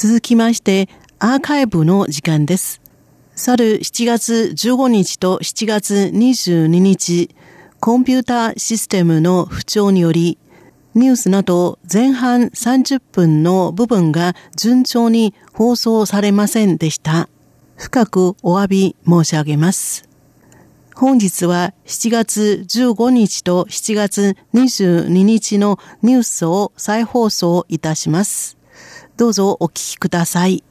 続きまして、アーカイブの時間です。去る7月15日と7月22日、コンピューターシステムの不調により、ニュースなど前半30分の部分が順調に放送されませんでした。深くお詫び申し上げます。本日は7月15日と7月22日のニュースを再放送いたします。どうぞお聞きください。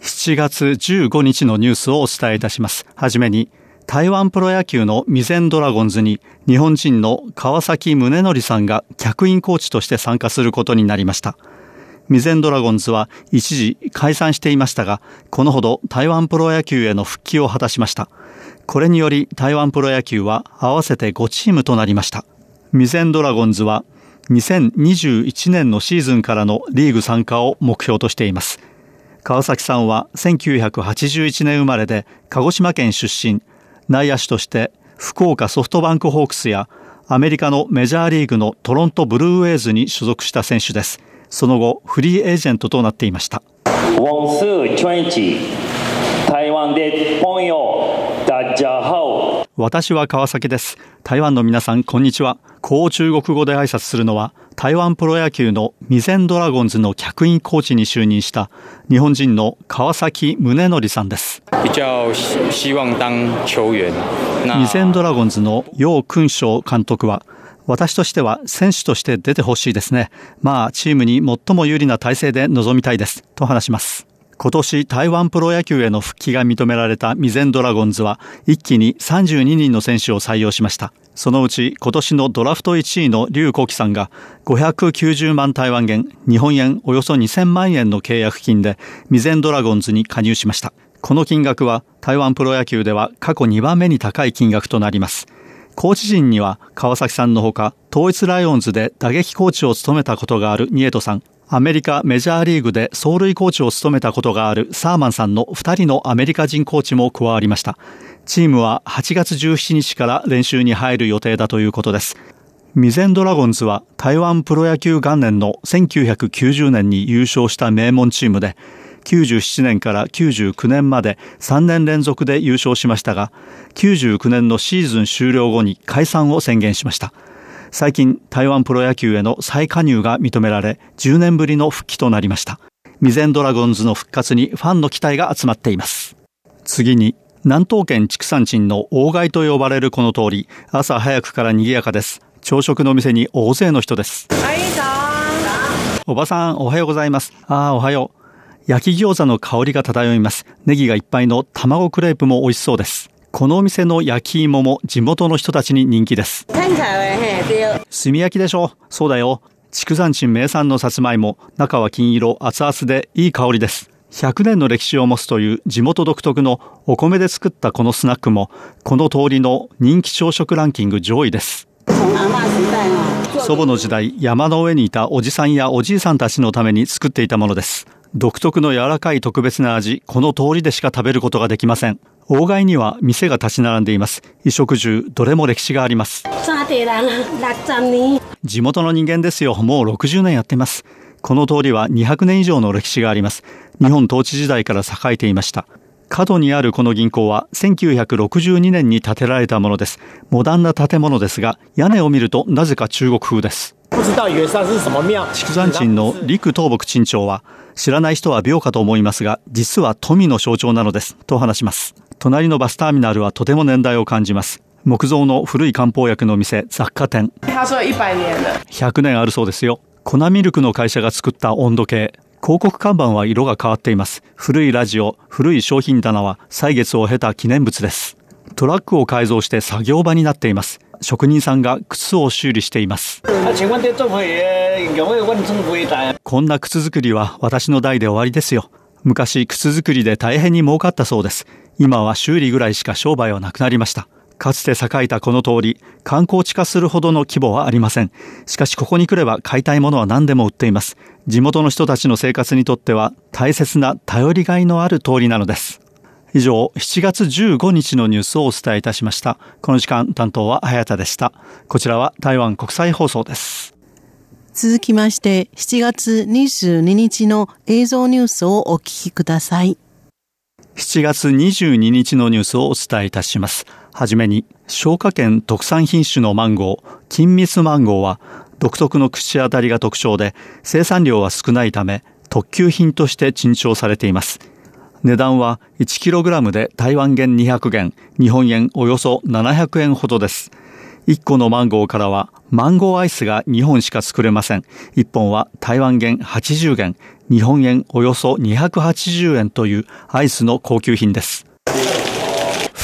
7月15日のニュースをお伝えいたします。はじめに、台湾プロ野球の未然ドラゴンズに日本人の川崎宗則さんが客員コーチとして参加することになりました。未然ドラゴンズは一時解散していましたが、このほど台湾プロ野球への復帰を果たしました。これにより台湾プロ野球は合わせて5チームとなりました。未然ドラゴンズは2021年のシーズンからのリーグ参加を目標としています。川崎さんは1981年生まれで鹿児島県出身、内野手として福岡ソフトバンクホークスやアメリカのメジャーリーグのトロントブルーウェイズに所属した選手です。その後、フリーエージェントとなっていました。私は川崎です。台湾の皆さん、こんにちは。こう中国語で挨拶するのは、台湾プロ野球の未然ドラゴンズの客員コーチに就任した日本人の川崎宗則さんです。未然ドラゴンズの楊勲章監督は、私としては選手として出てほしいですね。まあ、チームに最も有利な体制で臨みたいです。と話します。今年台湾プロ野球への復帰が認められた未然ドラゴンズは一気に32人の選手を採用しました。そのうち今年のドラフト1位の劉国輝さんが590万台湾元、日本円およそ2000万円の契約金で未然ドラゴンズに加入しました。この金額は台湾プロ野球では過去2番目に高い金額となります。コーチ陣には川崎さんのほか統一ライオンズで打撃コーチを務めたことがあるニエトさん、アメリカメジャーリーグで走塁コーチを務めたことがあるサーマンさんの2人のアメリカ人コーチも加わりました。チームは8月17日から練習に入る予定だということです。ミゼンドラゴンズは台湾プロ野球元年の1990年に優勝した名門チームで、97年から99年まで3年連続で優勝しましたが、99年のシーズン終了後に解散を宣言しました。最近台湾プロ野球への再加入が認められ10年ぶりの復帰となりました。未然ドラゴンズの復活にファンの期待が集まっています。次に南東県畜産地の大街と呼ばれるこの通り朝早くから賑やかです。朝食の店に大勢の人です。おばさんおはようございます。ああおはよう。焼き餃子の香りが漂います。ネギがいっぱいの卵クレープも美味しそうですこのお店の焼き芋も地元の人たちに人気です。炭焼きでしょ？そうだよ。畜産地名産のさつまいも、中は金色、熱々でいい香りです。100年の歴史を持つという地元独特のお米で作ったこのスナックも、この通りの人気朝食ランキング上位です。祖母の時代、山の上にいたおじさんやおじいさんたちのために作っていたものです。独特の柔らかい特別な味、この通りでしか食べることができません。大街には店が立ち並んでいます。衣食住、どれも歴史があります。地元の人間ですよ。もう60年やってます。この通りは200年以上の歴史があります。日本統治時代から栄えていました。角にあるこの銀行は1962年に建てられたものです。モダンな建物ですが、屋根を見るとなぜか中国風です。畜産鎮の陸東北鎮長は、知らない人は病かと思いますが、実は富の象徴なのです、と話します。隣のバスターミナルはとても年代を感じます。木造の古い漢方薬の店、雑貨店。100年あるそうですよ。粉ミルクの会社が作った温度計。広告看板は色が変わっています。古いラジオ、古い商品棚は歳月を経た記念物です。トラックを改造して作業場になっています。職人さんが靴を修理しています。こんな靴作りは私の代で終わりですよ。昔靴作りで大変に儲かったそうです。今は修理ぐらいしか商売はなくなりました。かつて栄えたこの通り、観光地化するほどの規模はありません。しかしここに来れば買いたいものは何でも売っています。地元の人たちの生活にとっては大切な頼りがいのある通りなのです。以上、7月15日のニュースをお伝えいたしました。この時間担当は早田でした。こちらは台湾国際放送です。続きまして7月22日の映像ニュースをお聞きください。7月22日のニュースをお伝えいたします。はじめに、消化県特産品種のマンゴー、金蜜マンゴーは、独特の口当たりが特徴で、生産量は少ないため、特級品として珍重されています。値段は 1kg で台湾元200元、日本円およそ700円ほどです。1個のマンゴーからはマンゴーアイスが2本しか作れません。1本は台湾元80元、日本円およそ280円というアイスの高級品です。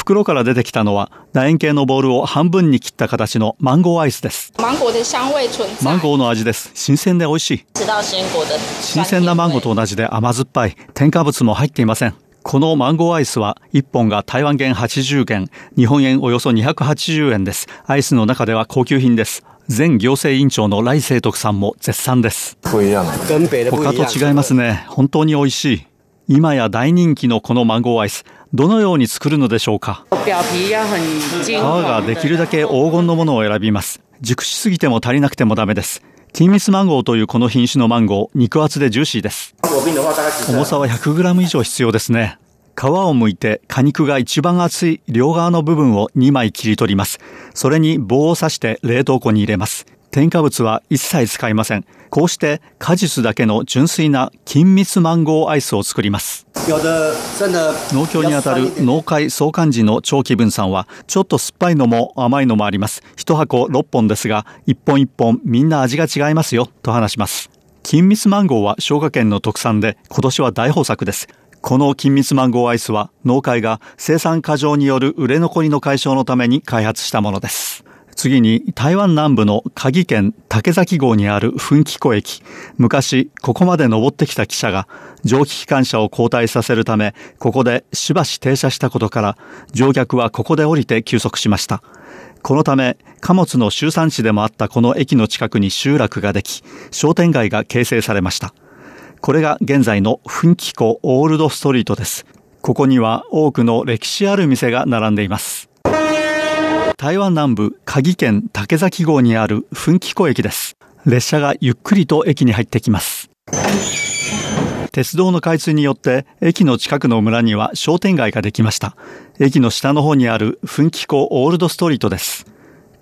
袋から出てきたのは楕円形のボールを半分に切った形のマンゴーアイスです。マンゴーの味です。新鮮で美味しい。新鮮なマンゴーと同じで甘酸っぱい。添加物も入っていません。このマンゴーアイスは1本が台湾元80元、日本円およそ280円です。アイスの中では高級品です。前行政委員長の来清徳さんも絶賛です。他と違いますね。本当に美味しい。今や大人気のこのマンゴーアイス、どのように作るのでしょうか？皮ができるだけ黄金のものを選びます。熟しすぎても足りなくてもダメです。ティンミスマンゴーというこの品種のマンゴー、肉厚でジューシーです。重さは 100g 以上必要ですね。皮を剥いて果肉が一番厚い両側の部分を2枚切り取ります。それに棒を刺して冷凍庫に入れます。添加物は一切使いません。こうして果実だけの純粋な金蜜マンゴーアイスを作ります。農協にあたる農会総幹事の長期分さんは、ちょっと酸っぱいのも甘いのもあります。一箱6本ですが、一本一本みんな味が違いますよ、と話します。金蜜マンゴーは消化県の特産で、今年は大豊作です。この金蜜マンゴーアイスは農会が生産過剰による売れ残りの解消のために開発したものです。次に台湾南部の鍵県竹崎号にある噴気湖駅。昔、ここまで登ってきた汽車が蒸気機関車を交代させるため、ここでしばし停車したことから、乗客はここで降りて休息しました。このため、貨物の集産地でもあったこの駅の近くに集落ができ、商店街が形成されました。これが現在の噴気湖オールドストリートです。ここには多くの歴史ある店が並んでいます。台湾南部鍵県竹崎号にある噴気湖駅です。列車がゆっくりと駅に入ってきます。鉄道の開通によって駅の近くの村には商店街ができました。駅の下の方にある噴気湖オールドストリートです。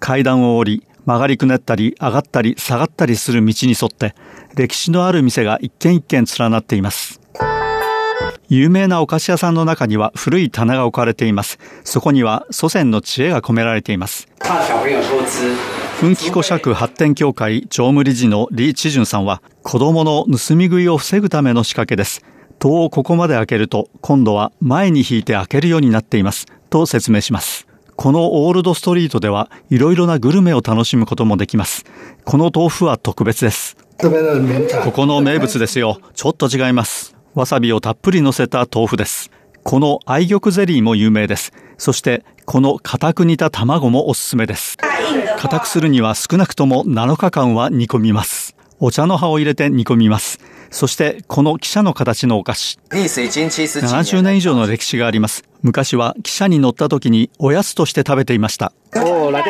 階段を降り、曲がりくねったり上がったり下がったりする道に沿って歴史のある店が一軒一軒連なっています。有名なお菓子屋さんの中には古い棚が置かれています。そこには祖先の知恵が込められています。奮起湖釈発展協会常務理事の李知順さんは、子供の盗み食いを防ぐための仕掛けです。戸をここまで開けると、今度は前に引いて開けるようになっています。と説明します。このオールドストリートでは、いろいろなグルメを楽しむこともできます。この豆腐は特別です。ここの名物ですよ。ちょっと違います。わさびをたっぷり乗せた豆腐です。この愛玉ゼリーも有名です。そしてこの固く煮た卵もおすすめです。固くするには少なくとも7日間は煮込みます。お茶の葉を入れて煮込みます。そしてこの汽車の形のお菓子。70年以上の歴史があります。昔は汽車に乗った時におやつとして食べていました。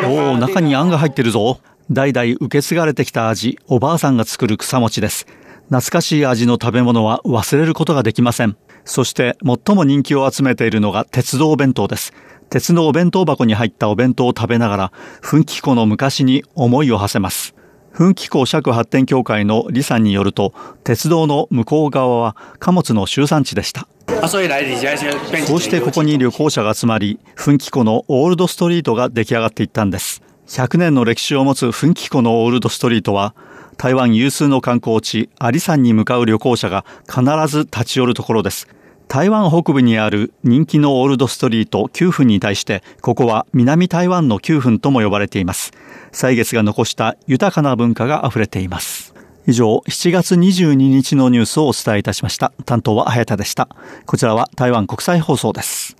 おお、中にあんが入ってるぞ。代々受け継がれてきた味、おばあさんが作る草餅です。懐かしい味の食べ物は忘れることができません。そして最も人気を集めているのが鉄道弁当です。鉄のお弁当箱に入ったお弁当を食べながら、噴気湖の昔に思いを馳せます。噴気湖尺発展協会の李さんによると、鉄道の向こう側は貨物の集産地でした。こうしてここに旅行者が集まり、噴気湖のオールドストリートが出来上がっていったんです。100年の歴史を持つ噴気湖のオールドストリートは、台湾有数の観光地、アリ山に向かう旅行者が必ず立ち寄るところです。台湾北部にある人気のオールドストリート9分に対して、ここは南台湾の9分とも呼ばれています。歳月が残した豊かな文化が溢れています。以上、7月22日のニュースをお伝えいたしました。担当は早田でした。こちらは台湾国際放送です。